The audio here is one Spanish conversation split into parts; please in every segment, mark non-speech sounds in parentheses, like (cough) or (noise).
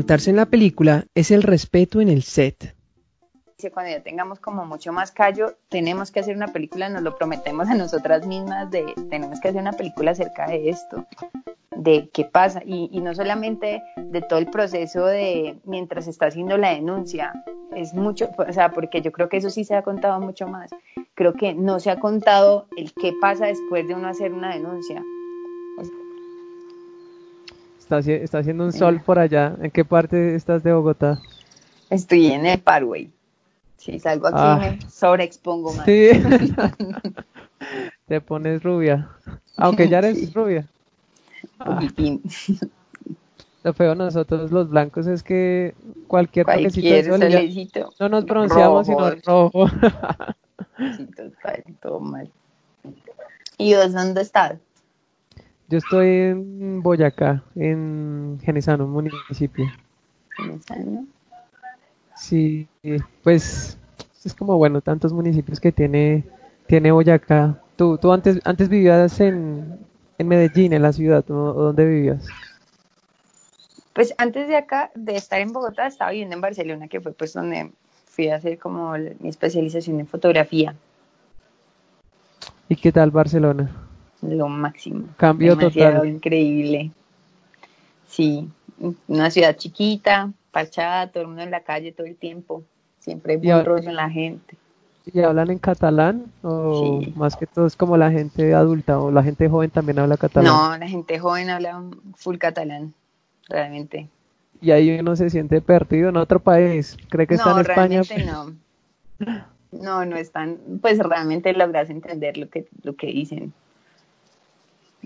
montarse en la película es el respeto en el set. Cuando ya tengamos como mucho más callo, tenemos que hacer una película, nos lo prometemos a nosotras mismas, de tenemos que hacer una película acerca de esto, de qué pasa, y, y no solamente de todo el proceso de mientras está haciendo la denuncia, es mucho, o sea, porque yo creo que eso sí se ha contado mucho más, creo que no se ha contado el qué pasa después de uno hacer una denuncia, Está, haciendo un sol por allá. ¿En qué parte estás de Bogotá? Estoy en el Parway. Si salgo aquí ah. me sobreexpongo más. Sí. (laughs) Te pones rubia. Aunque ya eres rubia. Ah. (laughs) Lo feo nosotros los blancos es que cualquier, toquecito de sol no nos pronunciamos sino rojo. sí, total, todo mal. ¿Y vos dónde estás? Yo estoy en Boyacá, en Genesano, municipio. ¿Genesano? Sí, pues es como bueno, tantos municipios que tiene, tiene Boyacá. ¿Tú, tú antes, antes vivías en, en Medellín, en la ciudad, ¿o dónde vivías? Pues antes de acá, de estar en Bogotá, estaba viviendo en Barcelona, que fue pues donde fui a hacer como mi especialización en fotografía. ¿Y qué tal Barcelona? Lo máximo. Cambio Demasiado increíble. Sí, una ciudad chiquita, parchada, todo el mundo en la calle todo el tiempo. Siempre hay buen rollo en la gente. ¿Y hablan en catalán? ¿O más que todo es como la gente adulta o la gente joven también habla catalán? No, la gente joven habla full catalán, realmente. ¿Y ahí uno se siente perdido en otro país? ¿Cree que está en España? No, no, no están, pues realmente logras entender lo que, lo que dicen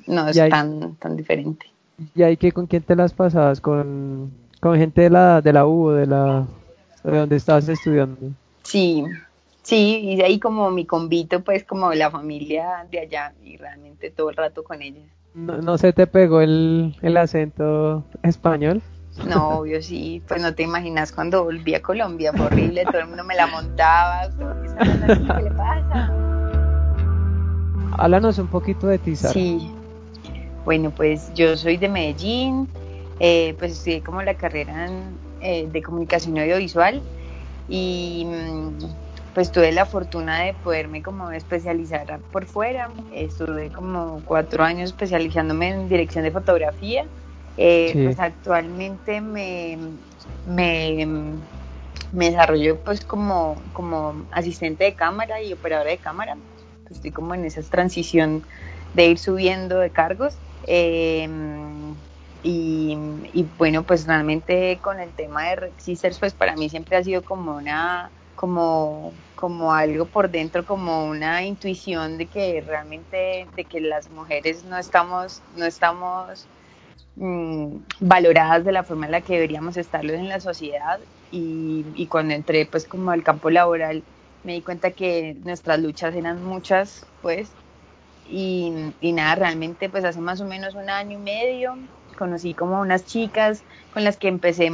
no es tan, tan diferente. ¿Y ahí que con quién te las pasabas? ¿Con, con gente de la, de la U de, la, de donde estabas estudiando? Sí, sí, y de ahí como mi convito, pues como la familia de allá y realmente todo el rato con ella. ¿No, no se te pegó el, el acento español? No, obvio sí, pues no te imaginas cuando volví a Colombia, fue horrible, todo el mundo me la montaba, ¿qué le pasa? Háblanos un poquito de ti, Sara. Sí, bueno, pues yo soy de Medellín, eh, pues estudié como la carrera eh, de comunicación audiovisual y mm, pues tuve la fortuna de poderme como especializar por fuera. Estuve como cuatro años especializándome en dirección de fotografía. Eh, pues actualmente me, me, me desarrollo pues como, como asistente de cámara y operadora de cámara. Estoy como en esa transición de ir subiendo de cargos Em, y, bueno, pues realmente con el tema de Sisters, pues para mí siempre ha sido como una, como, como algo por dentro, como una intuición de que realmente, de que las mujeres no estamos, no estamos mm, valoradas de la forma en la que deberíamos estarlo en la sociedad. Y cuando entré pues como al campo laboral me di cuenta que nuestras luchas eran muchas pues y, nada, realmente pues hace más o menos un año y medio conocí como unas chicas con las que empecé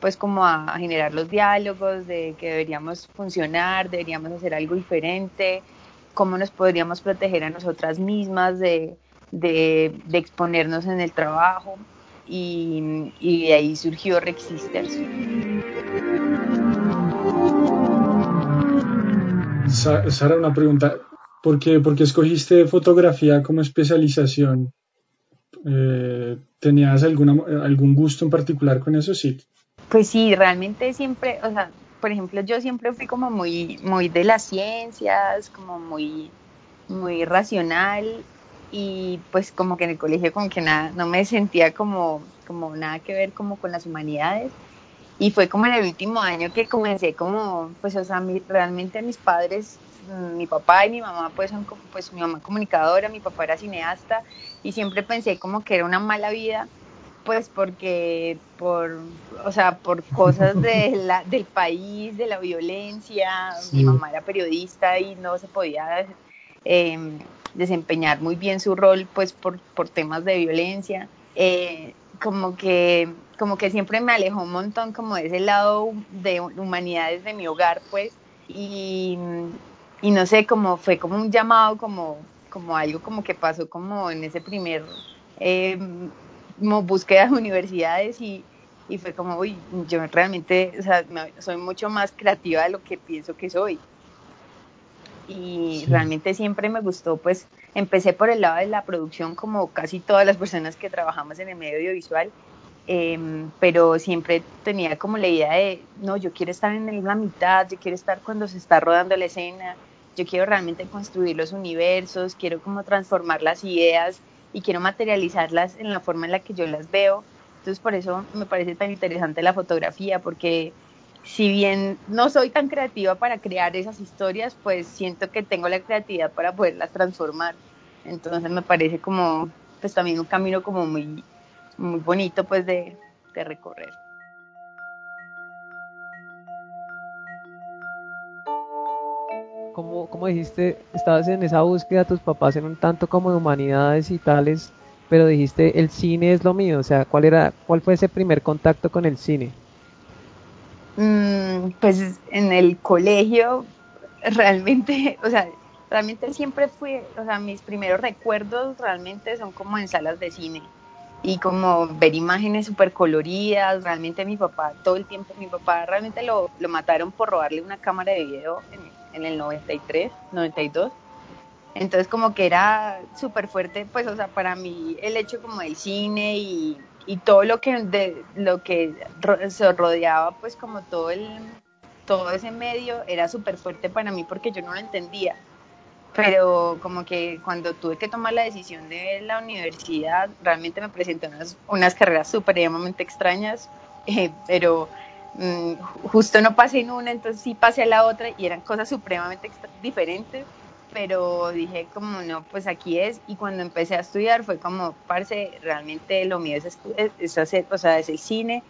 pues como a, generar los diálogos de que deberíamos funcionar, deberíamos hacer algo diferente, cómo nos podríamos proteger a nosotras mismas de, de, exponernos en el trabajo y, de ahí surgió Rexisters. Sara, una pregunta. ¿Por qué, escogiste fotografía como especialización? Eh, ¿Tenías alguna, algún gusto en particular con eso? Sí. Pues sí, realmente siempre, o sea, por ejemplo, yo siempre fui como muy, muy de las ciencias, como muy, muy racional y pues como que en el colegio como que nada, no me sentía como, como nada que ver como con las humanidades. Y fue como en el último año que comencé como, pues, o sea, realmente mis padres mi papá y mi mamá pues son pues mi mamá comunicadora, mi papá era cineasta y siempre pensé como que era una mala vida pues porque por o sea por cosas de (laughs) la, del país de la violencia mi mamá era periodista y no se podía em, desempeñar muy bien su rol pues por, por temas de violencia eh, como que como que siempre me alejó un montón como de ese lado de humanidades de mi hogar pues y y no sé, como fue como un llamado, como, como algo como que pasó como en ese primer eh, búsqueda de universidades y, y fue como, uy, yo realmente, o sea, soy mucho más creativa de lo que pienso que soy. Y realmente siempre me gustó, pues empecé por el lado de la producción como casi todas las personas que trabajamos en el medio audiovisual, em, pero siempre tenía como la idea de, no, yo quiero estar en la mitad, yo quiero estar cuando se está rodando la escena, yo quiero realmente construir los universos, quiero como transformar las ideas y quiero materializarlas en la forma en la que yo las veo entonces por eso me parece tan interesante la fotografía, porque si bien no soy tan creativa para crear esas historias, pues siento que tengo la creatividad para poderlas transformar. Entonces me parece como, pues también un camino como muy, muy bonito pues de, de recorrer. Como, como dijiste, estabas en esa búsqueda, tus papás en un tanto como de humanidades y tales, pero dijiste el cine es lo mío, o sea, ¿cuál era, cuál fue ese primer contacto con el cine? Mm, pues en el colegio realmente, o sea, realmente siempre fui, o sea, mis primeros recuerdos realmente son como en salas de cine y como ver imágenes súper coloridas, realmente mi papá, todo el tiempo, mi papá realmente lo, lo mataron por robarle una cámara de video en, en el 93, 92 entonces como que era súper fuerte, pues, o sea, para mí el hecho como del cine y, y todo lo que de, lo que se rodeaba, pues como todo el todo ese medio era súper fuerte para mí porque yo no lo entendía. Pero como que cuando tuve que tomar la decisión de la universidad, realmente me presenté unas, unas carreras supremamente extrañas, (laughs) eh, pero mm, justo no pasé en una, entonces sí pasé a la otra y eran cosas supremamente diferentes pero dije como no, pues aquí es y cuando empecé a estudiar fue como, parce, realmente lo mío es, es hacer, o sea, es el cine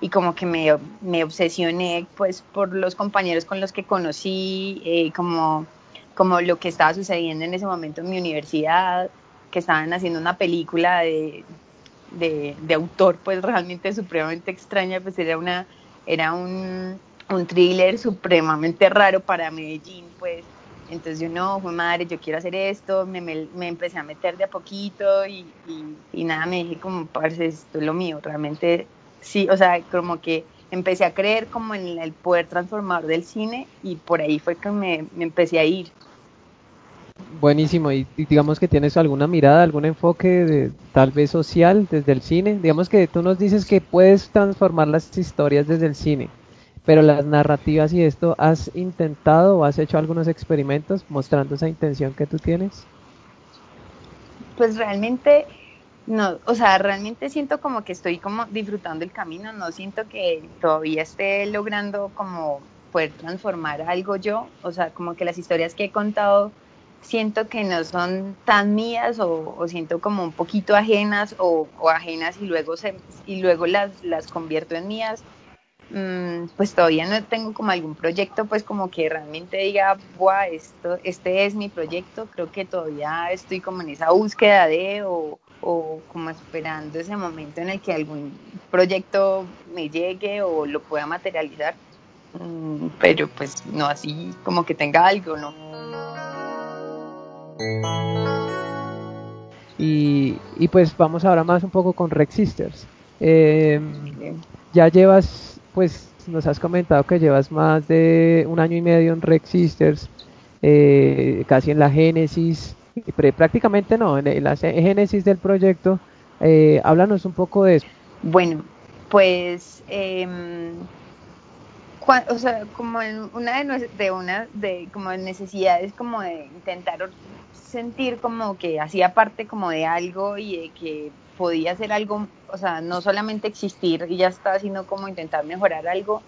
y como que me, me, obsesioné pues por los compañeros con los que conocí, eh, como, como lo que estaba sucediendo en ese momento en mi universidad, que estaban haciendo una película de, de, autor pues realmente supremamente extraña, pues era una, era un, un thriller supremamente raro para Medellín, pues entonces yo no, fue madre, yo quiero hacer esto, me, me, empecé a meter de a poquito y, y, nada, me dije como, parce, esto es lo mío, realmente sí, o sea, como que empecé a creer como en el poder transformador del cine y por ahí fue que me, me empecé a ir. Buenísimo, y, digamos que tienes alguna mirada, algún enfoque de, tal vez social desde el cine. Digamos que tú nos dices que puedes transformar las historias desde el cine pero las narrativas y esto, ¿has intentado o has hecho algunos experimentos mostrando esa intención que tú tienes? Pues realmente no, o sea, realmente siento como que estoy como disfrutando el camino, no siento que todavía esté logrando como poder transformar algo yo, o sea, como que las historias que he contado siento que no son tan mías o, siento como un poquito ajenas o, o, ajenas y luego se, y luego las, las convierto en mías Mm, pues todavía no tengo como algún proyecto pues como que realmente diga, Buah, esto, este es mi proyecto, creo que todavía estoy como en esa búsqueda de o, o como esperando ese momento en el que algún proyecto me llegue o lo pueda materializar, mm, pero pues no así como que tenga algo, ¿no? Y, y pues vamos ahora más un poco con Rex Sisters. Eh, ya llevas pues nos has comentado que llevas más de un año y medio en Rex Sisters, eh, casi en la génesis, prácticamente no, en la génesis del proyecto. Eh, háblanos un poco de eso. Bueno, pues, eh, o sea, como en una de, de una de como necesidades como de intentar sentir como que hacía parte como de algo y de que podía hacer algo, o sea, no solamente existir y ya está, sino como intentar mejorar algo,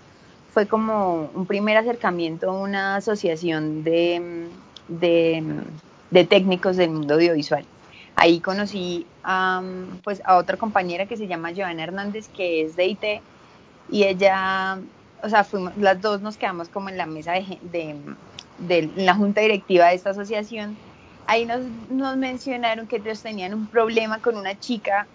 fue como un primer acercamiento a una asociación de, de, técnicos del mundo audiovisual. Ahí conocí a, pues, a otra compañera que se llama Joana Hernández, que es de IT, y ella, o sea, fuimos, las dos nos quedamos como en la mesa de, de, de la junta directiva de esta asociación. Ahí nos, nos mencionaron que ellos tenían un problema con una chica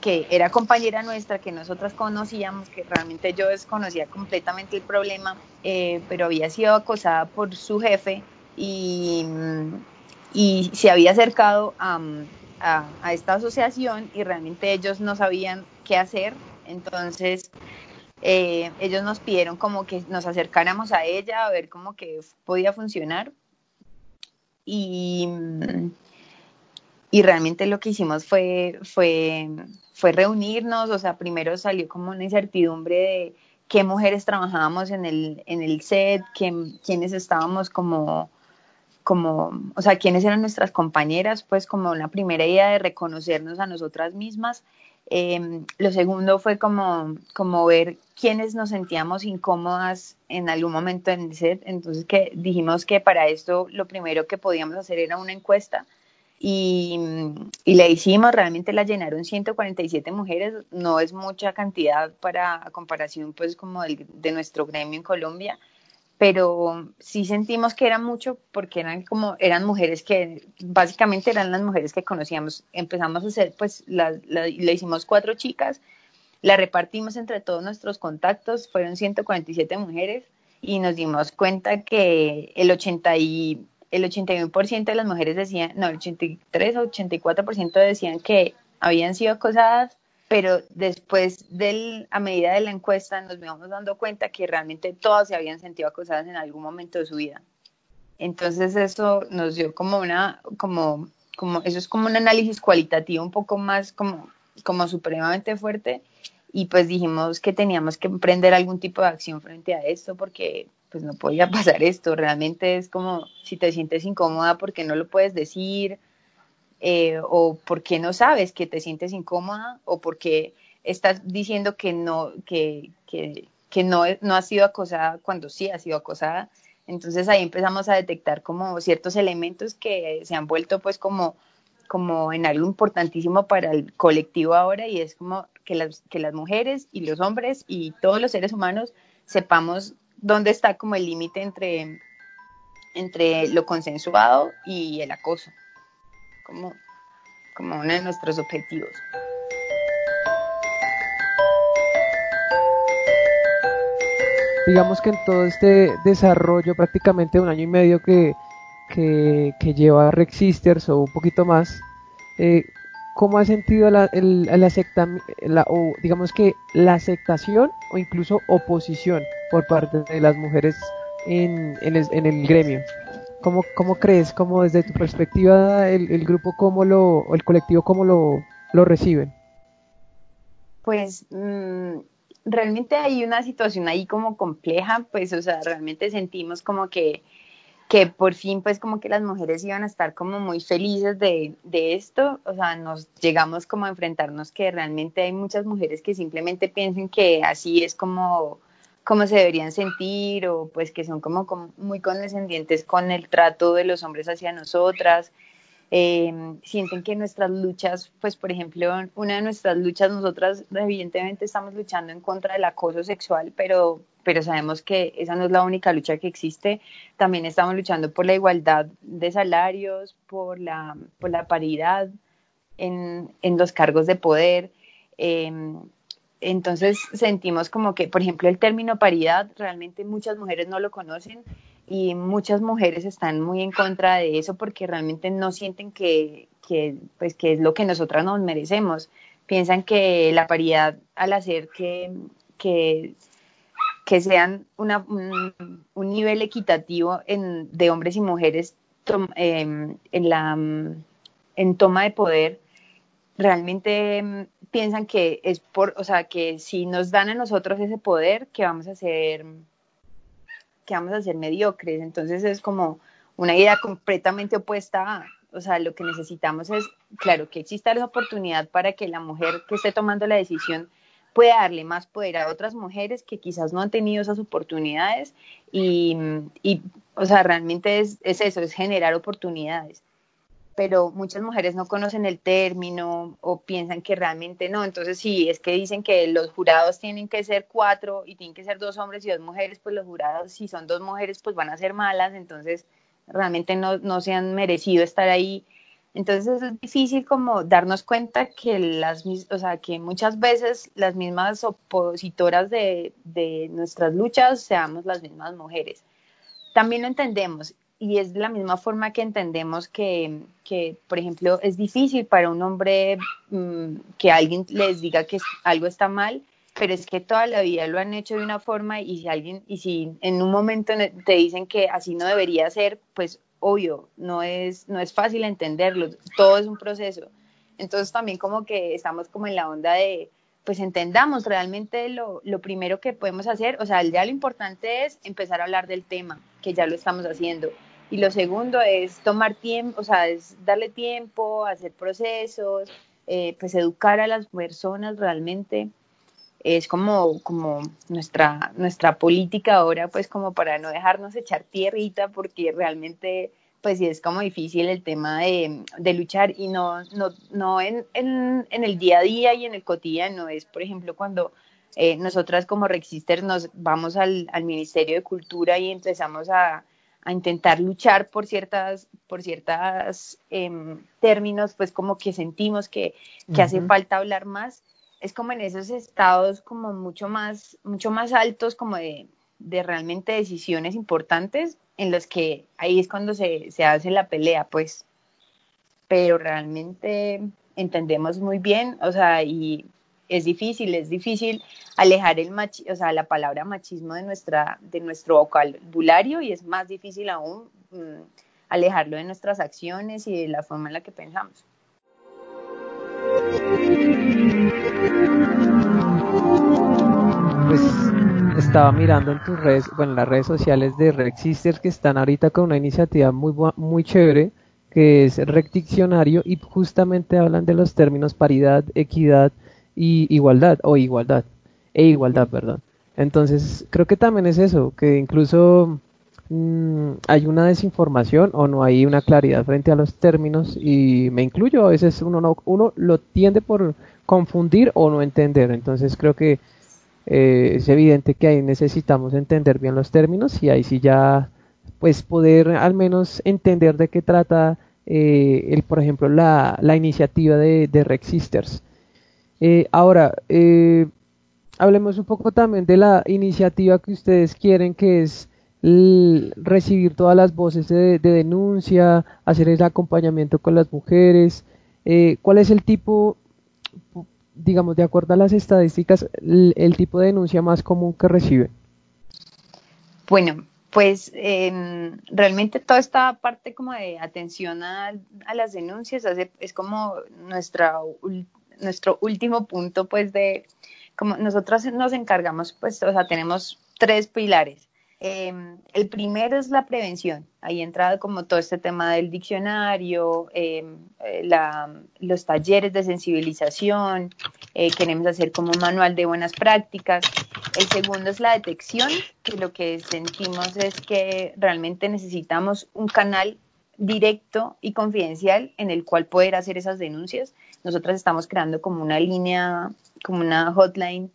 que era compañera nuestra, que nosotras conocíamos, que realmente yo desconocía completamente el problema, eh, pero había sido acosada por su jefe y, y se había acercado a, a, esta asociación y realmente ellos no sabían qué hacer. Entonces, eh, ellos nos pidieron como que nos acercáramos a ella a ver cómo que podía funcionar. Y, y realmente lo que hicimos fue, fue, fue reunirnos, o sea, primero salió como una incertidumbre de qué mujeres trabajábamos en el, en el set, quiénes estábamos como, como, o sea, quiénes eran nuestras compañeras, pues como la primera idea de reconocernos a nosotras mismas. Em, lo segundo fue como, como ver quiénes nos sentíamos incómodas en algún momento en el set. Entonces que dijimos que para esto lo primero que podíamos hacer era una encuesta y, y la hicimos, realmente la llenaron 147 mujeres, no es mucha cantidad para comparación pues como de nuestro gremio en Colombia, pero sí sentimos que era mucho porque eran como eran mujeres que básicamente eran las mujeres que conocíamos. Empezamos a hacer pues la, la, hicimos cuatro chicas, la repartimos entre todos nuestros contactos, fueron 147 mujeres y nos dimos cuenta que el 80 y el 81% de las mujeres decían, no, el 83 o 84% decían que habían sido acosadas, pero después del, a medida de la encuesta nos íbamos dando cuenta que realmente todas se habían sentido acosadas en algún momento de su vida. Entonces eso nos dio como una, como, como, eso es como un análisis cualitativo un poco más como, como supremamente fuerte y pues dijimos que teníamos que emprender algún tipo de acción frente a esto porque pues no podía (laughs) pasar esto. Realmente es como si te sientes incómoda porque no lo puedes decir, eh, o porque no sabes que te sientes incómoda, o porque estás diciendo que no, que, que, no, no has sido acosada cuando sí has sido acosada. Entonces ahí empezamos a detectar como ciertos elementos que se han vuelto pues como, como en algo importantísimo para el colectivo ahora y es como que las, que las mujeres y los hombres y todos los seres humanos sepamos dónde está como el límite entre, entre lo consensuado y el acoso, como, como uno de nuestros objetivos. Digamos que en todo este desarrollo prácticamente un año y medio que, que, lleva Rex Sisters o un poquito más, eh, ¿cómo ha sentido la, el, la, o digamos que la aceptación o incluso oposición por parte de las mujeres en, en, el, gremio. ¿Cómo, ¿Cómo, crees, cómo desde tu perspectiva, el, el grupo, cómo lo, el colectivo, cómo lo, lo reciben? Pues mm, realmente hay una situación ahí como compleja, pues, o sea, realmente sentimos como que, que por fin, pues, como que las mujeres iban a estar como muy felices de, de esto, o sea, nos llegamos como a enfrentarnos que realmente hay muchas mujeres que simplemente piensan que así es como cómo se deberían sentir o pues que son como, muy condescendientes con el trato de los hombres hacia nosotras. Eh, sienten que nuestras luchas, pues por ejemplo, una de nuestras luchas, nosotras evidentemente estamos luchando en contra del acoso sexual, pero, pero sabemos que esa no es la única lucha que existe. También estamos luchando por la igualdad de salarios, por la, por la paridad en, en los cargos de poder. Eh, entonces sentimos como que, por ejemplo, el término paridad, realmente muchas mujeres no lo conocen y muchas mujeres están muy en contra de eso porque realmente no sienten que, que, pues, que es lo que nosotras nos merecemos. Piensan que la paridad al hacer que, que, que sean una, un, nivel equitativo en, de hombres y mujeres em, en, la, en toma de poder, realmente piensan que es por, o sea, que si nos dan a nosotros ese poder, que vamos a ser, que vamos a ser mediocres. Entonces es como una idea completamente opuesta o sea, lo que necesitamos es, claro, que exista la oportunidad para que la mujer que esté tomando la decisión pueda darle más poder a otras mujeres que quizás no han tenido esas oportunidades y, y o sea, realmente es, es eso, es generar oportunidades pero muchas mujeres no conocen el término o piensan que realmente no. Entonces, sí, es que dicen que los jurados tienen que ser cuatro y tienen que ser dos hombres y dos mujeres, pues los jurados, si son dos mujeres, pues van a ser malas, entonces realmente no, no se han merecido estar ahí. Entonces es difícil como darnos cuenta que las, o sea, que muchas veces las mismas opositoras de, de nuestras luchas seamos las mismas mujeres. También lo entendemos y es de la misma forma que entendemos que, que por ejemplo, es difícil para un hombre mm, que alguien les diga que algo está mal, pero es que toda la vida lo han hecho de una forma y si alguien, y si en un momento te dicen que así no debería ser, pues obvio, no es, no es fácil entenderlo, todo es un proceso. Entonces también como que estamos como en la onda de, pues entendamos realmente lo, lo primero que podemos hacer, o sea, ya lo importante es empezar a hablar del tema, que ya lo estamos haciendo. Y lo segundo es tomar tiempo, o sea, es darle tiempo, hacer procesos, eh, pues educar a las personas realmente. Es como, como nuestra, nuestra política ahora, pues como para no dejarnos echar tierrita, porque realmente pues sí es como difícil el tema de, de luchar y no, no, no en, en, el día a día y en el cotidiano, es por ejemplo cuando eh, nosotras como Rexister nos vamos al, al, Ministerio de Cultura y empezamos a, a intentar luchar por ciertas, por ciertas eh, términos, pues como que sentimos que, que hace falta hablar más, es como en esos estados como mucho más, mucho más altos como de, de realmente decisiones importantes en los que ahí es cuando se, se hace la pelea, pues. Pero realmente entendemos muy bien, o sea, y es difícil, es difícil alejar el machi o sea, la palabra machismo de nuestra, de nuestro vocabulario y es más difícil aún mmm, alejarlo de nuestras acciones y de la forma en la que pensamos. Pues estaba mirando en tus redes, bueno, en las redes sociales de Sisters que están ahorita con una iniciativa muy, muy chévere que es Rec Diccionario y justamente hablan de los términos paridad, equidad y igualdad, o igualdad, e igualdad, perdón. Entonces, creo que también es eso, que incluso mmm, hay una desinformación o no hay una claridad frente a los términos y me incluyo, a veces uno, no, uno lo tiende por confundir o no entender. Entonces, creo que eh, es evidente que ahí necesitamos entender bien los términos y ahí sí ya pues poder al menos entender de qué trata eh, el por ejemplo la, la iniciativa de, de Rex Sisters eh, ahora eh, hablemos un poco también de la iniciativa que ustedes quieren que es recibir todas las voces de, de, denuncia hacer el acompañamiento con las mujeres eh, cuál es el tipo digamos, de acuerdo a las estadísticas, el, tipo de denuncia más común que recibe? Bueno, pues eh, realmente toda esta parte como de atención a, a las denuncias hace, es como nuestra, nuestro último punto, pues de, como nosotros nos encargamos, pues, o sea, tenemos tres pilares. Eh, el primero es la prevención. Ahí entra como todo este tema del diccionario, eh, la, los talleres de sensibilización, eh, queremos hacer como manual de buenas prácticas. El segundo es la detección, que lo que sentimos es que realmente necesitamos un canal directo y confidencial en el cual poder hacer esas denuncias. Nosotras estamos creando como una línea, como una hotline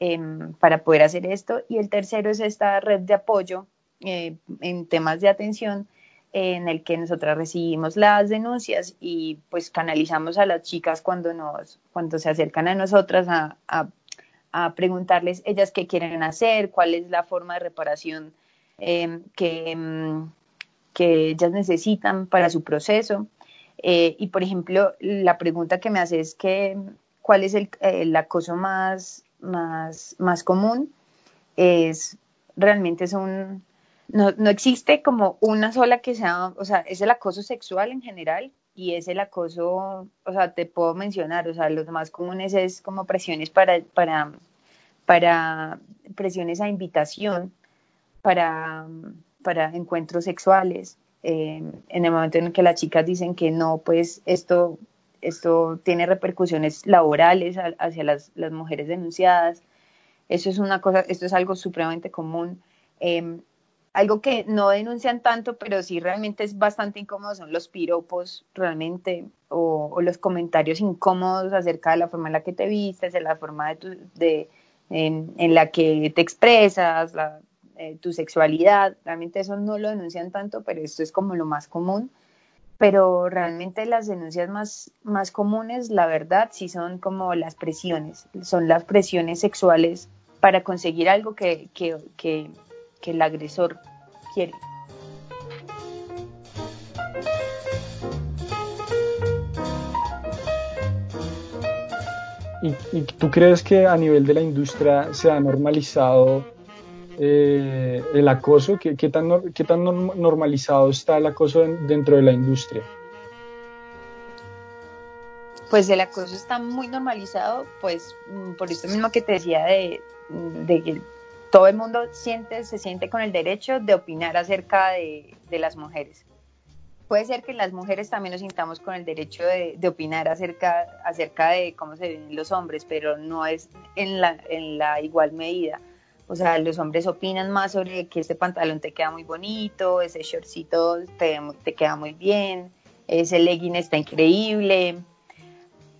eh, para poder hacer esto. Y el tercero es esta red de apoyo eh, en temas de atención en el que nosotras recibimos las denuncias y pues canalizamos a las chicas cuando nos cuando se acercan a nosotras a, a, preguntarles ellas qué quieren hacer, cuál es la forma de reparación eh, que, que ellas necesitan para su proceso. Eh, y por ejemplo, la pregunta que me hace es que cuál es el, el acoso más más, más común es realmente es un no, no existe como una sola que sea, o sea, es el acoso sexual en general y es el acoso, o sea, te puedo mencionar, o sea, los más comunes es como presiones para, para, para presiones a invitación, para, para encuentros sexuales. Eh, en el momento en el que las chicas dicen que no, pues esto esto tiene repercusiones laborales hacia las, las, mujeres denunciadas. Eso es una cosa, esto es algo supremamente común. Eh, algo que no denuncian tanto, pero sí realmente es bastante incómodo son los piropos realmente o, o los comentarios incómodos acerca de la forma en la que te vistes, de la forma de, tu, de en, en, la que te expresas, la, eh, tu sexualidad. Realmente eso no lo denuncian tanto, pero esto es como lo más común pero realmente las denuncias más, más comunes, la verdad, sí son como las presiones, son las presiones sexuales para conseguir algo que, que, que, que el agresor quiere. ¿Y, tú crees que a nivel de la industria se ha normalizado eh, el acoso? ¿Qué, tan, normalizado está el acoso dentro de la industria? Pues el acoso está muy normalizado, pues mm, por esto mismo que te decía de, que todo el mundo siente, se siente con el derecho de opinar acerca de, las mujeres puede ser que las mujeres también nos sintamos con el derecho de, opinar acerca, acerca de cómo se ven los hombres, pero no es en la igual medida. O sea, los hombres opinan más sobre que este pantalón te queda muy bonito, ese shortcito te, te queda muy bien, ese legging está increíble.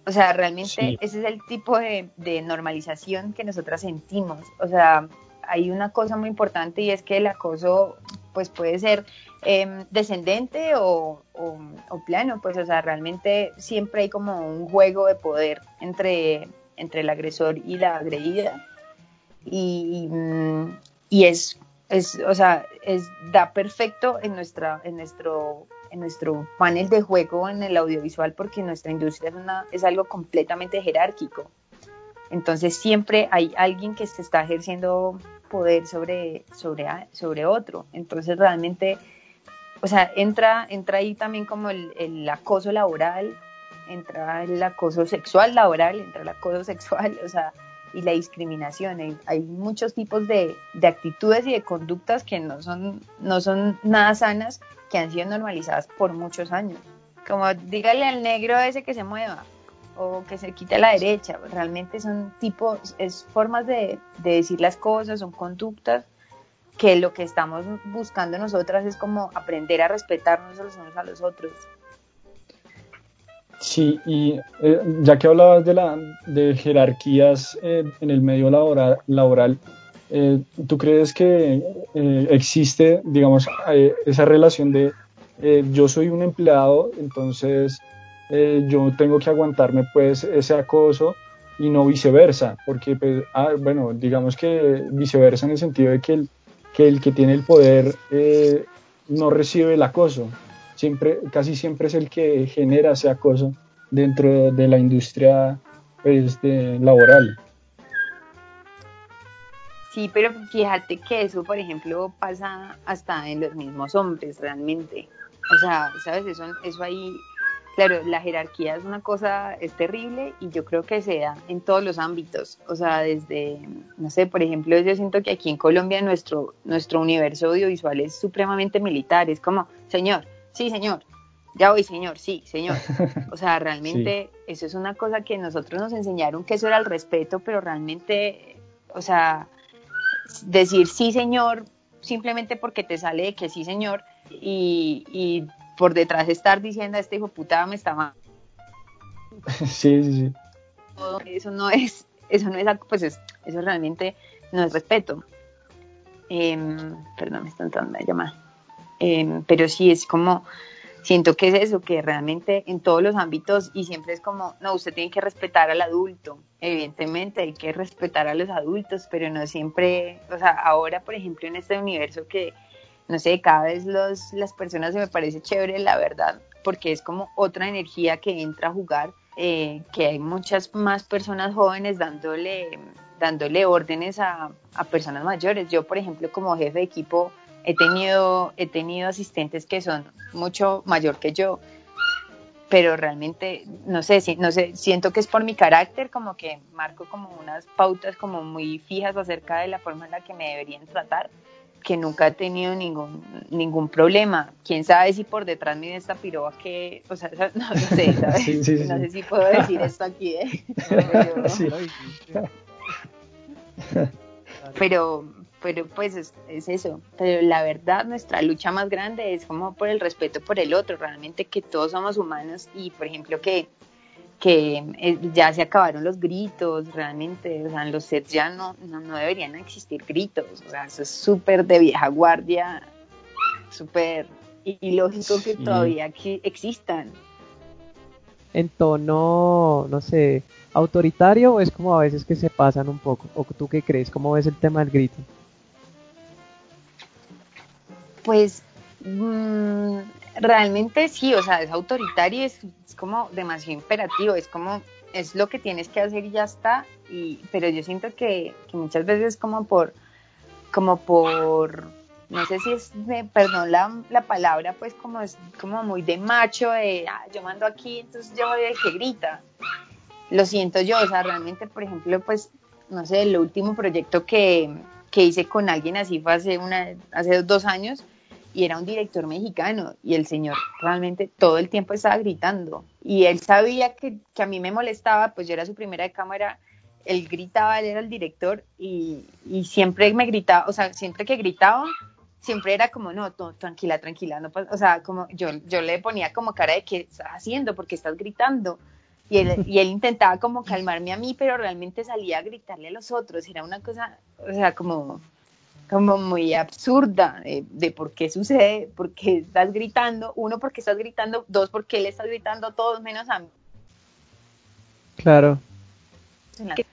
O sea, realmente ese es el tipo de, de normalización que nosotras sentimos. O sea, hay una cosa muy importante y es que el acoso pues puede ser Em, descendente o, plano, pues o sea, realmente siempre hay como un juego de poder entre, entre el agresor y la agredida y, mm, y es, es, o sea, es, da perfecto en, nuestra, en, nuestro, en nuestro panel de juego en el audiovisual porque nuestra industria es, una, es algo completamente jerárquico. Entonces siempre hay alguien que se está ejerciendo poder sobre, sobre, sobre otro. Entonces realmente o sea, entra, entra ahí también como el, acoso laboral, entra el acoso sexual laboral, entra el acoso sexual, (laughs) o sea, y la discriminación. Hay, muchos tipos de, actitudes y de conductas que no son, no son nada sanas, que han sido normalizadas por muchos años. Como dígale al negro ese que se mueva o que se quite a la derecha, realmente son tipos, es formas de, de decir las cosas, son conductas que lo que estamos buscando nosotras es como aprender a respetarnos los unos a los otros. Sí, y eh, ya que hablabas de, la, de jerarquías eh, en el medio laboral, laboral eh, ¿tú crees que existe, digamos, esa relación de yo soy un empleado, entonces yo tengo que aguantarme pues ese acoso y no viceversa? Porque, pues, ah, bueno, digamos que viceversa en el sentido de que el, que el que tiene el poder eh, no recibe el acoso. Casi siempre es el que genera ese acoso dentro de la industria pues, laboral. Sí, pero fíjate que eso, por ejemplo, pasa hasta en los mismos hombres realmente. O sea, ¿sabes? Eso, eso ahí Claro, la jerarquía es una cosa, es terrible y yo creo que se da en todos los ámbitos. O sea, desde, no sé, por ejemplo, yo siento que aquí en Colombia nuestro, nuestro universo audiovisual es supremamente militar. Es como, señor, sí, señor, ya voy, señor, sí, señor. (laughs) O sea, realmente eso es una cosa que nosotros nos enseñaron que eso era el respeto, pero realmente, o sea, decir sí, señor, simplemente porque te sale de que sí, señor, y, y por detrás estar diciendo a este hijo puta me está mal. (laughs) Sí, sí, sí. Eso no es, eso no es, pues eso realmente no es respeto. Em, perdón, me están dando la llamada. Em, pero sí es como, siento que es eso, que realmente en todos los ámbitos y siempre es como, no, usted tiene que respetar al adulto. Evidentemente hay que respetar a los adultos, pero no siempre, o sea, ahora por ejemplo en este universo que no sé, cada vez los, las personas se me parece chévere, la verdad, porque es como otra energía que entra a jugar, eh, que hay muchas más personas jóvenes dándole, dándole órdenes a, a, personas mayores. Yo, por ejemplo, como jefe de equipo, he tenido, he tenido asistentes que son mucho mayor que yo, pero realmente, no sé, no sé, siento que es por mi carácter, como que marco como unas pautas como muy fijas acerca de la forma en la que me deberían tratar que nunca ha tenido ningún ningún problema. Quién sabe si por detrás mide esta piroa que, o sea, (laughs) no, sé, (laughs) ¿sabes? no sé si puedo decir esto aquí, ¿eh? (laughs) pero, pero pues es, es, eso. Pero la verdad, nuestra lucha más grande es como por el respeto por el otro, realmente que todos somos humanos y, por ejemplo, que que eh, ya se acabaron los gritos, realmente, o sea, en los sets ya no, no, deberían existir gritos, o sea, eso es súper de vieja guardia, súper ilógico que todavía existan. En tono, no sé, autoritario o es como a veces que se pasan un poco, o tú qué crees, cómo ves el tema del grito? Pues mmm, realmente sí, o sea, es autoritario, es, como demasiado imperativo, es como es lo que tienes que hacer y ya está, y, pero yo siento que, muchas veces como por, como por, no sé si es, perdón la, la, palabra, pues como es como muy de macho, de ah, yo mando aquí, entonces yo voy de que grita. Lo siento yo, o sea, realmente, por ejemplo, pues, no sé, el último proyecto que, que hice con alguien así fue hace, una, hace dos años, y era un director mexicano y el señor realmente todo el tiempo estaba gritando y él sabía que, que, a mí me molestaba, pues yo era su primera de cámara, él gritaba, él era el director y, y siempre me gritaba, o sea, siempre que gritaba, siempre era como, no, tranquila, tranquila, no, o sea, como yo, yo le ponía como cara de qué estás haciendo, porque estás gritando. Y y él intentaba como calmarme a mí, pero realmente salía a gritarle a los otros. Era una cosa, o sea, como, como muy absurda de, de, por qué sucede, por qué estás gritando, uno, porque estás gritando, dos, porque él está gritando a todos menos a mí. Claro.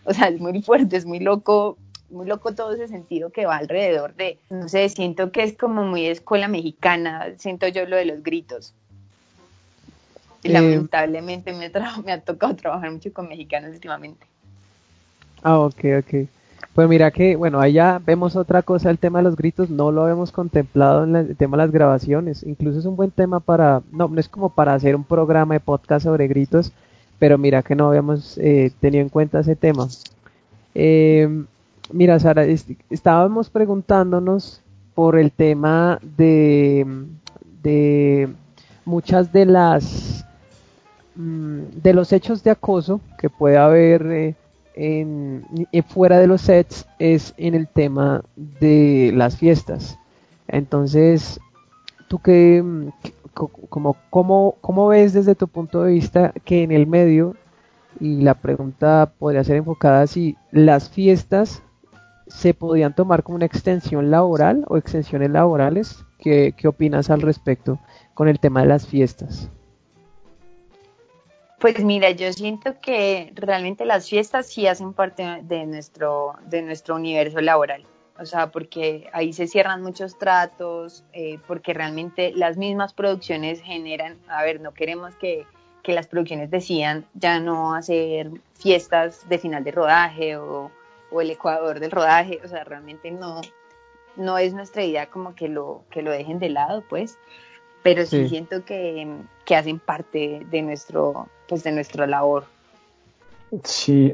O sea, es muy fuerte, es muy loco, muy loco todo ese sentido que va alrededor de, no sé, siento que es como muy escuela mexicana, siento yo lo de los gritos. Y eh, lamentablemente me, (laughs) me ha tocado trabajar mucho con mexicanos últimamente. Ah, ok, ok. Pues mira que, bueno, ahí ya vemos otra cosa, el tema de los gritos, no lo habíamos contemplado en el tema de las grabaciones, incluso es un buen tema para, no, no es como para hacer un programa de podcast sobre gritos, pero mira que no habíamos eh, tenido en cuenta ese tema. Eh, mira, Sara, estábamos preguntándonos por el tema de, de muchas de las mm, de los hechos de acoso que puede haber eh, en, fuera de los sets es en el tema de las fiestas. Entonces, ¿tú qué, como, cómo, cómo ves desde tu punto de vista que en el medio, y la pregunta podría ser enfocada si las fiestas se podían tomar como una extensión laboral o extensiones laborales? ¿Qué, qué opinas al respecto con el tema de las fiestas? Pues mira, yo siento que realmente las fiestas sí hacen parte de nuestro, de nuestro universo laboral. O sea, porque ahí se cierran muchos tratos, eh, porque realmente las mismas producciones generan, a ver, no queremos que, que las producciones decidan ya no hacer fiestas de final de rodaje o, o el ecuador del rodaje, o sea, realmente no, no es nuestra idea como que lo, que lo dejen de lado, pues pero sí, sí siento que, que, hacen parte de nuestro, pues de nuestra labor. Sí,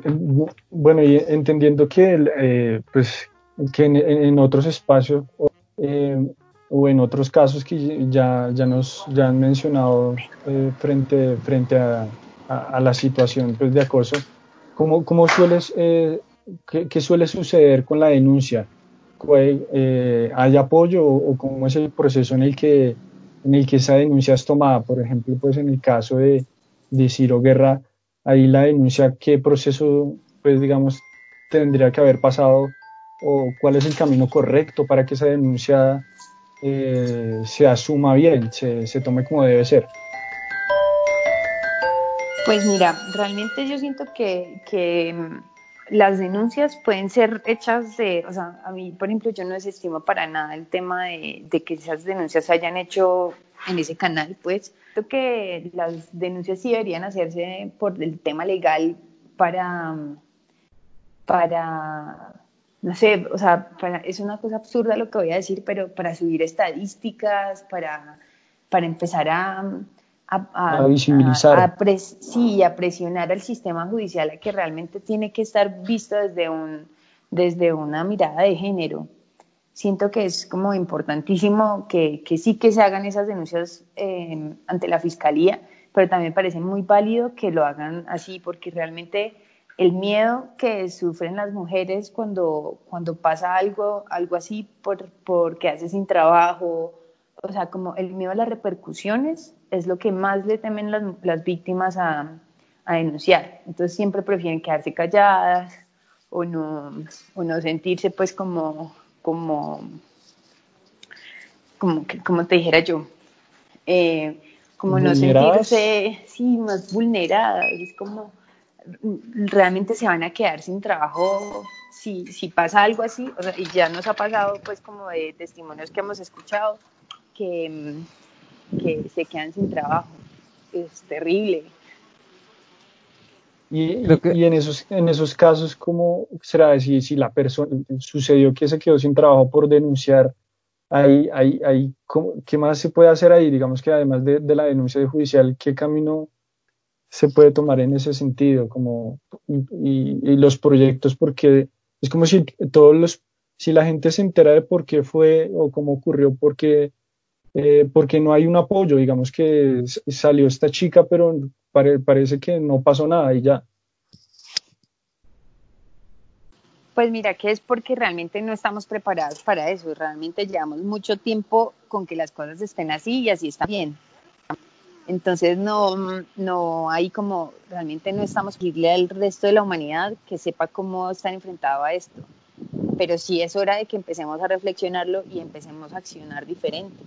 bueno, y entendiendo que, eh, pues, que en, otros espacios eh, o en otros casos que ya, ya nos ya han mencionado eh, frente, frente a, a, la situación pues, de acoso, ¿cómo, cómo sueles, qué, qué, suele suceder con la denuncia? ¿Hay apoyo o, o cómo es el proceso en el que en el que esa denuncia es tomada. Por ejemplo, pues en el caso de, de Ciro Guerra, ahí la denuncia, ¿qué proceso, pues digamos, tendría que haber pasado o cuál es el camino correcto para que esa denuncia eh, se asuma bien, se, se tome como debe ser? Pues mira, realmente yo siento que, que las denuncias pueden ser hechas de, o sea, a mí, por ejemplo, yo no desestimo para nada el tema de, que esas denuncias se hayan hecho en ese canal, pues. Creo que las denuncias sí deberían hacerse por el tema legal para, para, no sé, o sea, para, es una cosa absurda lo que voy a decir, pero para subir estadísticas, para, para empezar a a, visibilizar. sí, a presionar al sistema judicial a que realmente tiene que estar visto desde, un, desde una mirada de género. Siento que es como importantísimo que, que sí que se hagan esas denuncias eh, ante la fiscalía, pero también parece muy válido que lo hagan así, porque realmente el miedo que sufren las mujeres cuando, cuando pasa algo, algo así por, por quedarse sin trabajo, o sea, como el miedo a las repercusiones es lo que más le temen las, las víctimas a, a, denunciar. Entonces siempre prefieren quedarse calladas o no, o no sentirse pues como, como, como, como te dijera yo, eh, como no sentirse, sí, más vulneradas, es como realmente se van a quedar sin trabajo si, si pasa algo así, o sea, y ya nos ha pasado pues como de testimonios que hemos escuchado, que, que se quedan sin trabajo. Es terrible. Y, y, en, esos, en esos casos, ¿cómo será si, si la persona sucedió que se quedó sin trabajo por denunciar? Ahí, ahí, ahí, ¿Qué más se puede hacer ahí? Digamos que además de, de la denuncia judicial, ¿qué camino se puede tomar en ese sentido? Como, y, los proyectos, porque es como si todos los, si la gente se entera de por qué fue o cómo ocurrió, porque, eh, porque no hay un apoyo, digamos que salió esta chica, pero parece que no pasó nada y ya. Pues mira que es porque realmente no estamos preparados para eso, realmente llevamos mucho tiempo con que las cosas estén así y así está bien. Entonces no, no hay como, realmente no estamos pedirle al resto de la humanidad que sepa cómo están enfrentado a esto. Pero sí es hora de que empecemos a reflexionarlo y empecemos a accionar diferente.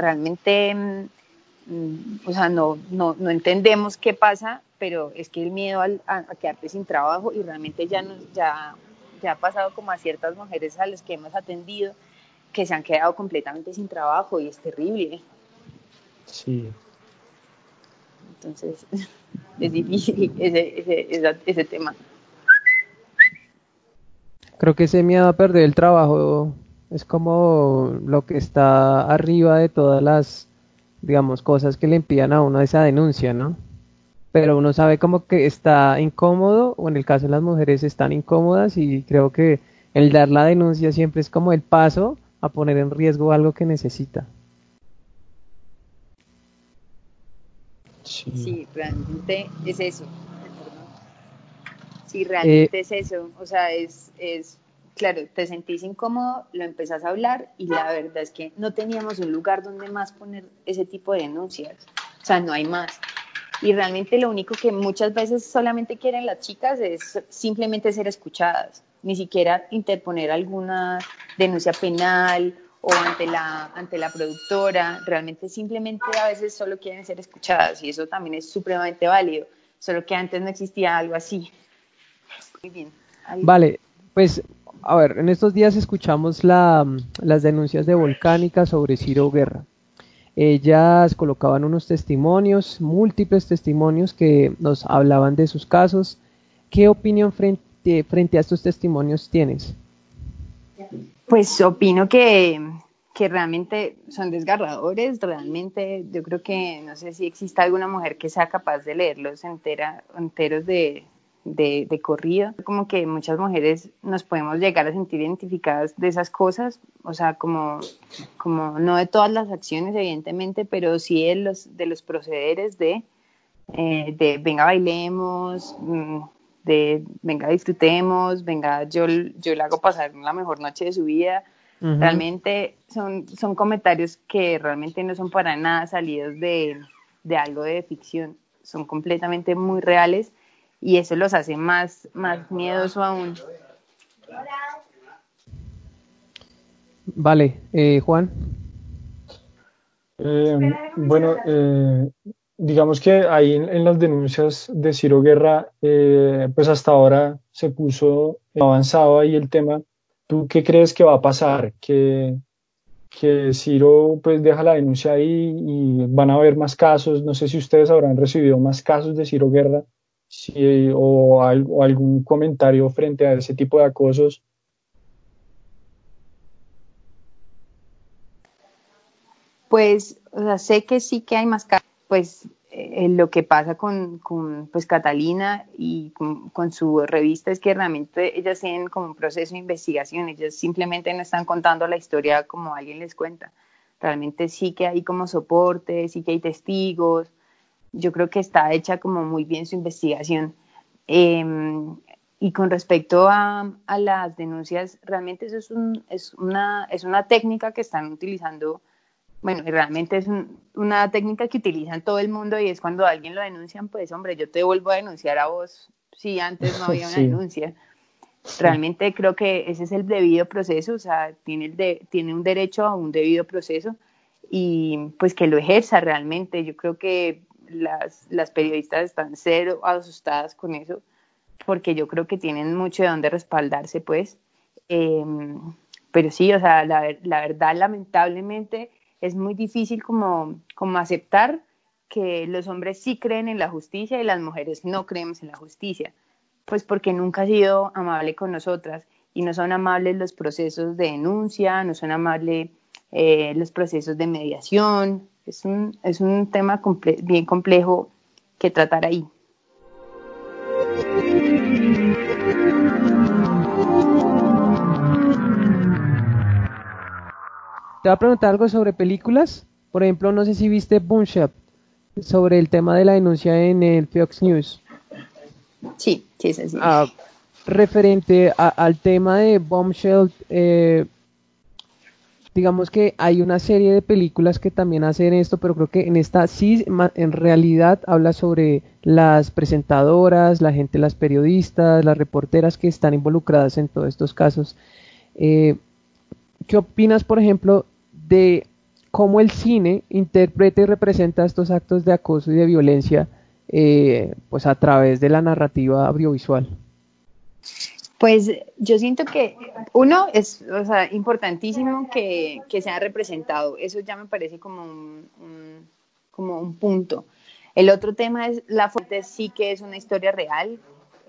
Realmente mm, o sea, no, no, no entendemos qué pasa, pero es que el miedo al, a, quedarte sin trabajo y realmente ya, nos, ya, ya ha pasado como a ciertas mujeres a las que hemos atendido que se han quedado completamente sin trabajo y es terrible. Sí. Entonces, (laughs) es difícil ese, ese, ese tema. Creo que ese miedo a perder el trabajo es como lo que está arriba de todas las digamos, cosas que le impidan a uno esa denuncia, ¿no? Pero uno sabe como que está incómodo, o en el caso de las mujeres están incómodas, y creo que el dar la denuncia siempre es como el paso a poner en riesgo algo que necesita. Sí, realmente es eso. Sí, realmente eh, es eso. O sea, es, es claro, te sentís incómodo, lo empezás a hablar y la verdad es que no teníamos un lugar donde más poner ese tipo de denuncias. O sea, no hay más. Y realmente lo único que muchas veces solamente quieren las chicas es simplemente ser escuchadas, ni siquiera interponer alguna denuncia penal o ante la, ante la productora. Realmente simplemente a veces solo quieren ser escuchadas y eso también es supremamente válido, solo que antes no existía algo así. Muy bien. Vale, pues a ver, en estos días escuchamos la, las denuncias de Volcánica sobre Ciro Guerra. Ellas colocaban unos testimonios, múltiples testimonios que nos hablaban de sus casos. ¿Qué opinión frente, frente a estos testimonios tienes? Pues opino que, que realmente son desgarradores, realmente yo creo que no sé si exista alguna mujer que sea capaz de leerlos entera, enteros de, de, de corrido. Como que muchas mujeres nos podemos llegar a sentir identificadas de esas cosas, o sea, como, como no de todas las acciones, evidentemente, pero sí de los, de los procederes de, eh, de venga, bailemos, mm, de venga, disfrutemos, venga, yo, yo le hago pasar la mejor noche de su vida. Realmente son, son comentarios que realmente no son para nada salidos de, de algo de ficción, son completamente muy reales y eso los hace más, más miedoso aún. Vale, eh, Juan. Eh, bueno, eh, digamos que ahí en, las denuncias de Ciro Guerra, pues hasta ahora se puso avanzado ahí el tema. ¿Tú qué crees que va a pasar? Que, que Ciro pues deja la denuncia ahí y van a haber más casos. No sé si ustedes habrán recibido más casos de Ciro Guerra si, o, algún comentario frente a ese tipo de acosos. Pues, o sea, sé que sí que hay más casos, pues eh, lo que pasa con, con pues Catalina y con, su revista es que realmente ellas tienen como un proceso de investigación, ellas simplemente no están contando la historia como alguien les cuenta. Realmente sí que hay como soporte, sí que hay testigos, yo creo que está hecha como muy bien su investigación. Em, y con respecto a, a, las denuncias, realmente eso es, un, es, una, es una técnica que están utilizando, bueno, realmente es una técnica que utilizan todo el mundo y es cuando alguien lo denuncian, pues hombre, yo te vuelvo a denunciar a vos si antes no había (laughs) una denuncia. Realmente creo que ese es el debido proceso, o sea, tiene, el de, tiene un derecho a un debido proceso y pues que lo ejerza realmente. Yo creo que las, las periodistas están cero asustadas con eso, porque yo creo que tienen mucho de dónde respaldarse, pues. Em, pero sí, o sea, la, la, verdad, lamentablemente, es muy difícil como, como aceptar que los hombres sí creen en la justicia y las mujeres no creemos en la justicia, pues porque nunca ha sido amable con nosotras y no son amables los procesos de denuncia, no son amables eh, los procesos de mediación. Es un, es un tema bien complejo que tratar ahí. Te voy a preguntar algo sobre películas. Por ejemplo, no sé si viste Boomshot sobre el tema de la denuncia en el Fox News. Sí, sí, así. Ah, referente al tema de Bombshell, eh, digamos que hay una serie de películas que también hacen esto, pero creo que en esta sí, en realidad habla sobre las presentadoras, la gente, las periodistas, las reporteras que están involucradas en todos estos casos. Eh, ¿Qué opinas, por ejemplo, de cómo el cine interpreta y representa estos actos de acoso y de violencia eh, pues a través de la narrativa audiovisual? Pues yo siento que uno es o sea, importantísimo que, que sea representado, eso ya me parece como un, como un punto. El otro tema es la fuente sí que es una historia real,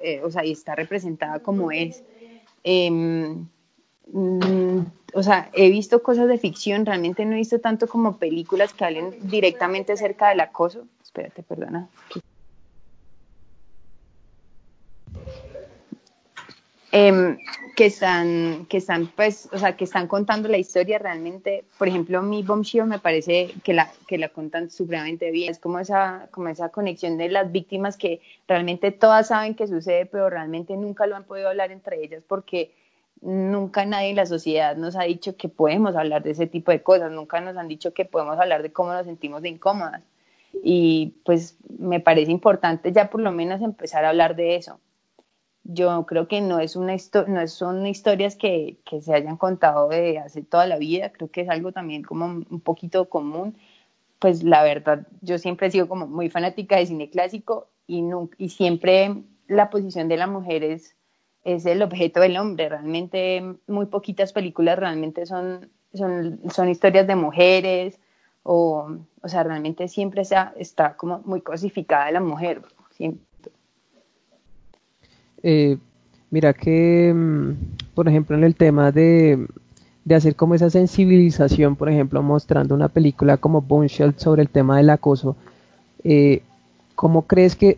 eh, o sea, y está representada como es. Em, mm, o sea, he visto cosas de ficción, realmente no he visto tanto como películas que hablen directamente acerca del acoso. Espérate, perdona. Em, que están, que están, pues, o sea, que están contando la historia realmente. Por ejemplo, mi Bombshell me parece que la, que la cuentan supremamente bien. Es como esa, como esa conexión de las víctimas que realmente todas saben que sucede, pero realmente nunca lo han podido hablar entre ellas porque nunca nadie en la sociedad nos ha dicho que podemos hablar de ese tipo de cosas, nunca nos han dicho que podemos hablar de cómo nos sentimos de incómodas. Y pues me parece importante ya por lo menos empezar a hablar de eso. Yo creo que no es una no son historias que, que se hayan contado de hace toda la vida, creo que es algo también como un poquito común. Pues la verdad, yo siempre he sido como muy fanática de cine clásico y, y siempre la posición de la mujer es es el objeto del hombre. Realmente muy poquitas películas realmente son, son, son historias de mujeres o, o sea, realmente siempre está, está como muy cosificada la mujer. Eh, mira que, mm, por ejemplo, en el tema de, hacer como esa sensibilización, por ejemplo, mostrando una película como Bombshell sobre el tema del acoso, eh, ¿cómo crees que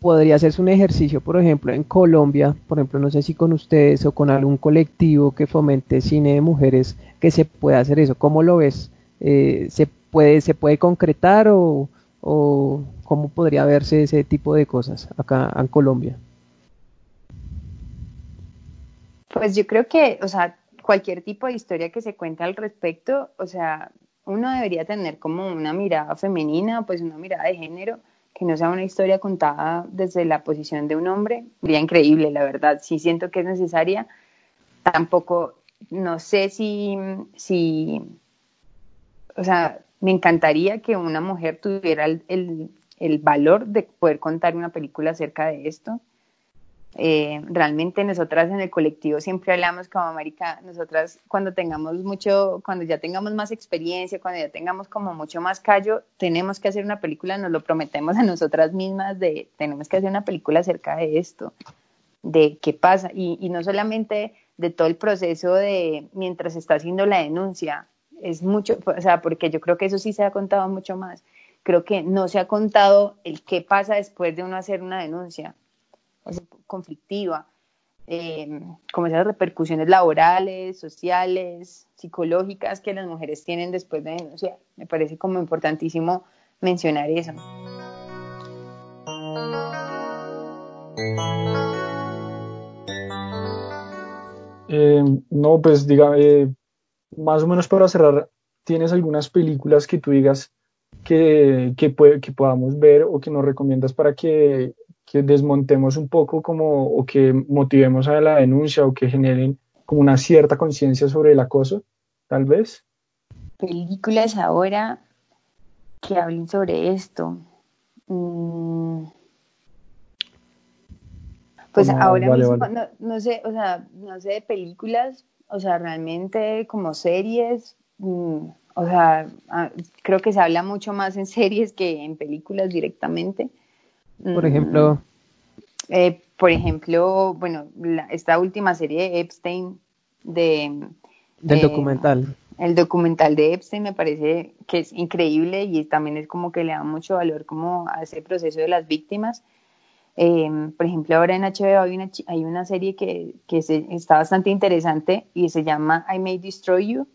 podría hacerse un ejercicio, por ejemplo, en Colombia, por ejemplo, no sé si con ustedes o con algún colectivo que fomente cine de mujeres, que se pueda hacer eso. ¿Cómo lo ves? Eh, ¿se, puede, ¿Se puede concretar o, o cómo podría verse ese tipo de cosas acá en Colombia? Pues yo creo que, o sea, cualquier tipo de historia que se cuente al respecto, o sea, uno debería tener como una mirada femenina, pues una mirada de género, que no sea una historia contada desde la posición de un hombre. Sería increíble, la verdad. Sí siento que es necesaria. Tampoco, no sé si, si, o sea, me encantaría que una mujer tuviera el, el valor de poder contar una película acerca de esto. Eh, realmente nosotras en el colectivo siempre hablamos como América, nosotras cuando tengamos mucho, cuando ya tengamos más experiencia, cuando ya tengamos como mucho más callo, tenemos que hacer una película, nos lo prometemos a nosotras mismas de tenemos que hacer una película acerca de esto, de qué pasa, y, y no solamente de todo el proceso de mientras está haciendo la denuncia, es mucho, o sea, porque yo creo que eso sí se ha contado mucho más, creo que no se ha contado el qué pasa después de uno hacer una denuncia, conflictiva, eh, como esas repercusiones laborales, sociales, psicológicas que las mujeres tienen después de denunciar. Me parece como importantísimo mencionar eso. Eh, no, pues diga, eh, más o menos para cerrar, ¿tienes algunas películas que tú digas que, que, que podamos ver o que nos recomiendas para que que desmontemos un poco como o que motivemos a la denuncia o que generen como una cierta conciencia sobre el acoso, tal vez. Películas ahora que hablen sobre esto. Mm. Pues ahora mismo, No, sé, o sea, no sé de películas, o sea, realmente como series, mm, o sea, ah, creo que se habla mucho más en (laughs) series que en películas directamente. Por ejemplo. Mm, eh, por ejemplo, bueno, esta última serie de Epstein de... Del eh, documental. El documental de Epstein me parece que es increíble y también es como que le da mucho valor como a ese proceso de las víctimas. Em, por ejemplo, ahora en HBO hay una, hay una serie que, que está bastante interesante y se llama I May Destroy You.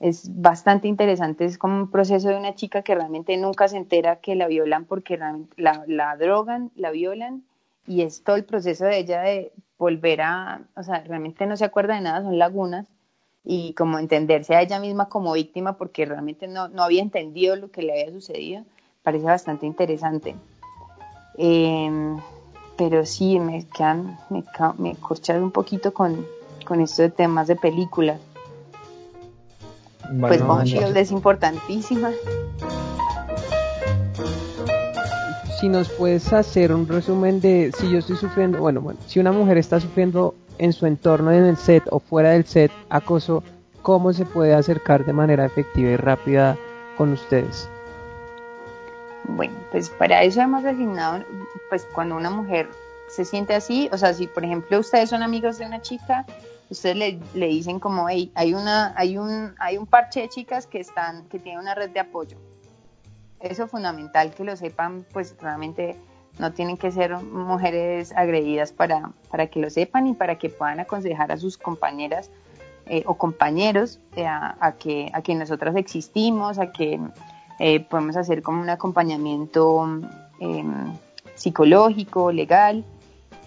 Es bastante interesante, es como un proceso de una chica que realmente nunca se entera que la violan porque la, la drogan, la violan y es todo el proceso de ella de volver a, o sea, realmente no se acuerda de nada, son lagunas y como entenderse a ella misma como víctima porque realmente no, no había entendido lo que le había sucedido, parece bastante interesante. Em, pero sí, me, quedan, me, me un poquito con, con esto de temas de películas. Pues Bombshell es importantísima. Si nos puedes hacer un resumen de si yo estoy sufriendo, bueno, bueno, si una mujer está sufriendo en su entorno, en el set o fuera del set, acoso, ¿cómo se puede acercar de manera efectiva y rápida con ustedes? Bueno, pues para eso hemos designado, pues cuando una mujer se siente así, o sea, si por ejemplo ustedes son amigos de una chica, ustedes le, le dicen como, hey, hay una, hay un, hay un parche de chicas que están, que tienen una red de apoyo. Eso es fundamental que lo sepan, pues realmente no tienen que ser mujeres agredidas para, para que lo sepan y para que puedan aconsejar a sus compañeras eh, o compañeros eh, a, que, a que nosotras existimos, a que eh, podemos hacer como un acompañamiento em, psicológico, legal.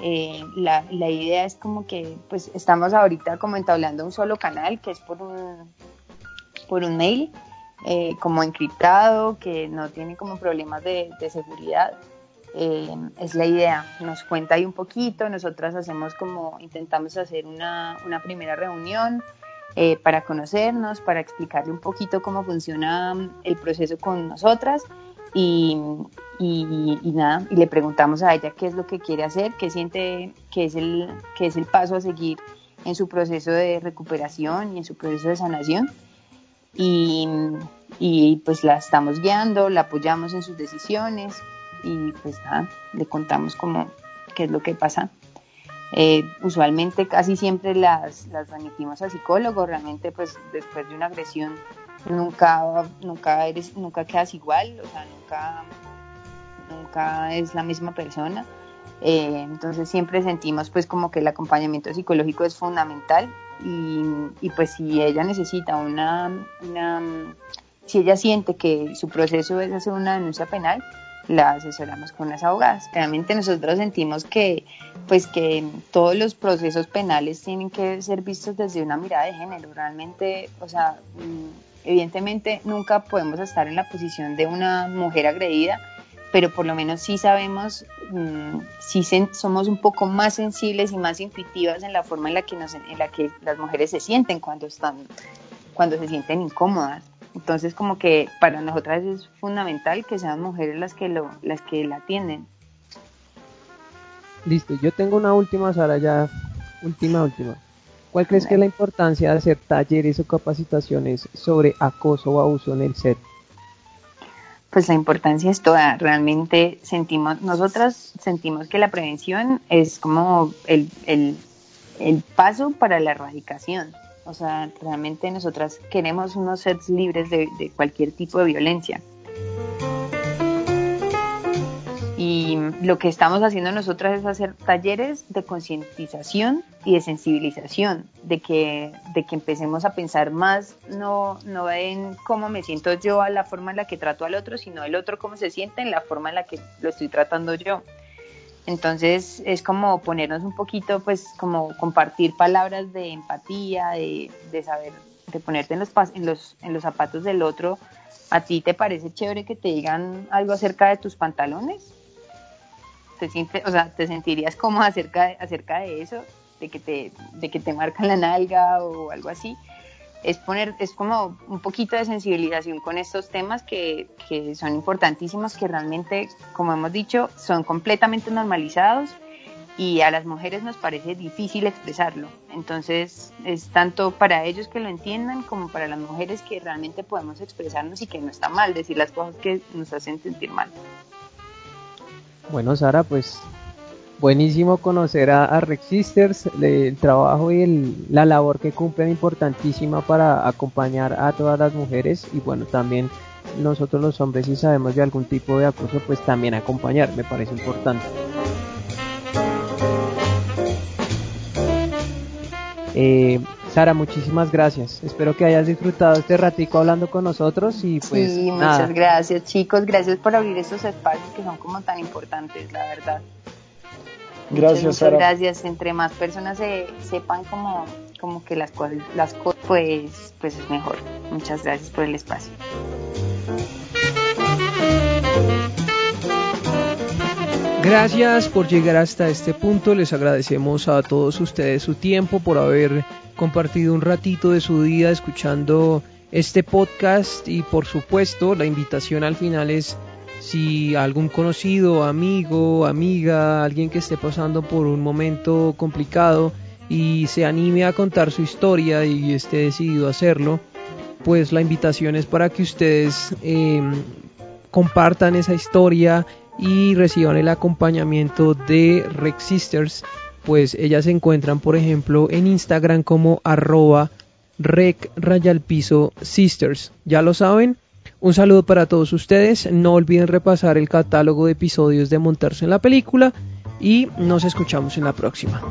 Eh, la, la, idea es como que pues estamos ahorita como entablando un solo canal que es por un, por un mail eh, como encriptado que no tiene como problemas de, de seguridad. es la idea, nos cuenta ahí un poquito, nosotras hacemos como, intentamos hacer una, una primera reunión, eh, para conocernos, para explicarle un poquito cómo funciona el proceso con nosotras y, nada, y le preguntamos a ella qué es lo que quiere hacer, qué siente que es el, que es el paso a seguir en su proceso de recuperación y en su proceso de sanación. Y, y pues la estamos guiando, la apoyamos en sus decisiones y pues nada, le contamos cómo, qué es lo que pasa. Eh, usualmente casi siempre las, las remitimos a psicólogos, realmente pues después de una agresión nunca, nunca, eres, nunca quedas igual, o sea, nunca, nunca es la misma persona. Eh, entonces siempre sentimos pues como que el acompañamiento psicológico es fundamental y, y pues si ella necesita una, una, si ella siente que su proceso es hacer una denuncia penal, la asesoramos con las abogadas. Realmente nosotros sentimos que, pues que todos los procesos penales tienen que ser vistos desde una mirada de género. Realmente, o sea, evidentemente nunca podemos estar en la posición de una mujer agredida, pero por lo menos sí sabemos, mm, sí somos un poco más sensibles y más intuitivas en la forma en la que nos, en la que las mujeres se sienten cuando están, cuando se sienten incómodas. Entonces, como que para nosotras es fundamental que sean mujeres las que, lo, las que la atienden. Listo, yo tengo una última, Sara, ya, última, última. ¿Cuál crees que es la importancia de hacer talleres o capacitaciones sobre acoso o abuso en el set? Pues la importancia es toda. Realmente sentimos, nosotras sentimos que la prevención es como el, el, el paso para la erradicación. O sea, realmente nosotras queremos unos sets libres de, cualquier tipo de violencia. Lo que estamos haciendo nosotras es hacer talleres de concientización y de sensibilización, de que, de que empecemos a pensar más, no, no en cómo me siento yo a la forma en la que trato al otro, sino el otro cómo se siente en la forma en la que lo estoy tratando yo. Entonces es como ponernos un poquito, pues como compartir palabras de empatía, de, saber, de ponerte en los, en, los, en los zapatos del otro. ¿A ti te parece chévere que te digan algo acerca de tus pantalones? ¿Te, sientes, o sea, ¿te sentirías como acerca de, acerca de eso? De que, te, de que te marcan la nalga o algo así es poner, es como un poquito de sensibilización con estos temas que, son importantísimos, que realmente, como hemos dicho, son completamente normalizados y a las mujeres nos parece difícil expresarlo. Entonces es tanto para ellos que lo entiendan como para las mujeres que realmente podemos expresarnos y que no está mal decir las cosas que nos hacen sentir mal. Bueno, Sara, pues buenísimo conocer a, Rex Sisters, el trabajo y la labor que cumplen importantísima para acompañar a todas las mujeres y bueno, también nosotros los hombres si sabemos de algún tipo de acoso, pues también acompañar, me parece importante. Eh, Sara, muchísimas gracias. Espero que hayas disfrutado este ratico hablando con nosotros y pues sí, muchas gracias chicos, gracias por abrir estos espacios que son como tan importantes, la verdad. Gracias, muchas, Sara. gracias. Entre más personas se, sepan como, como que las cosas, las cosas, pues, pues es mejor. Muchas gracias por el espacio. Gracias por llegar hasta este punto. Les agradecemos a todos ustedes su tiempo por haber compartido un ratito de su día escuchando este podcast y por supuesto la invitación al final es si algún conocido, amigo, amiga, alguien que esté pasando por un momento complicado y se anime a contar su historia y esté decidido a hacerlo, pues la invitación es para que ustedes em, compartan esa historia y reciban el acompañamiento de Rex Sisters, pues ellas se encuentran por ejemplo en Instagram como arroba rec sisters. Ya lo saben, un saludo para todos ustedes. No olviden repasar el catálogo de episodios de Montarse en la película y nos escuchamos en la próxima.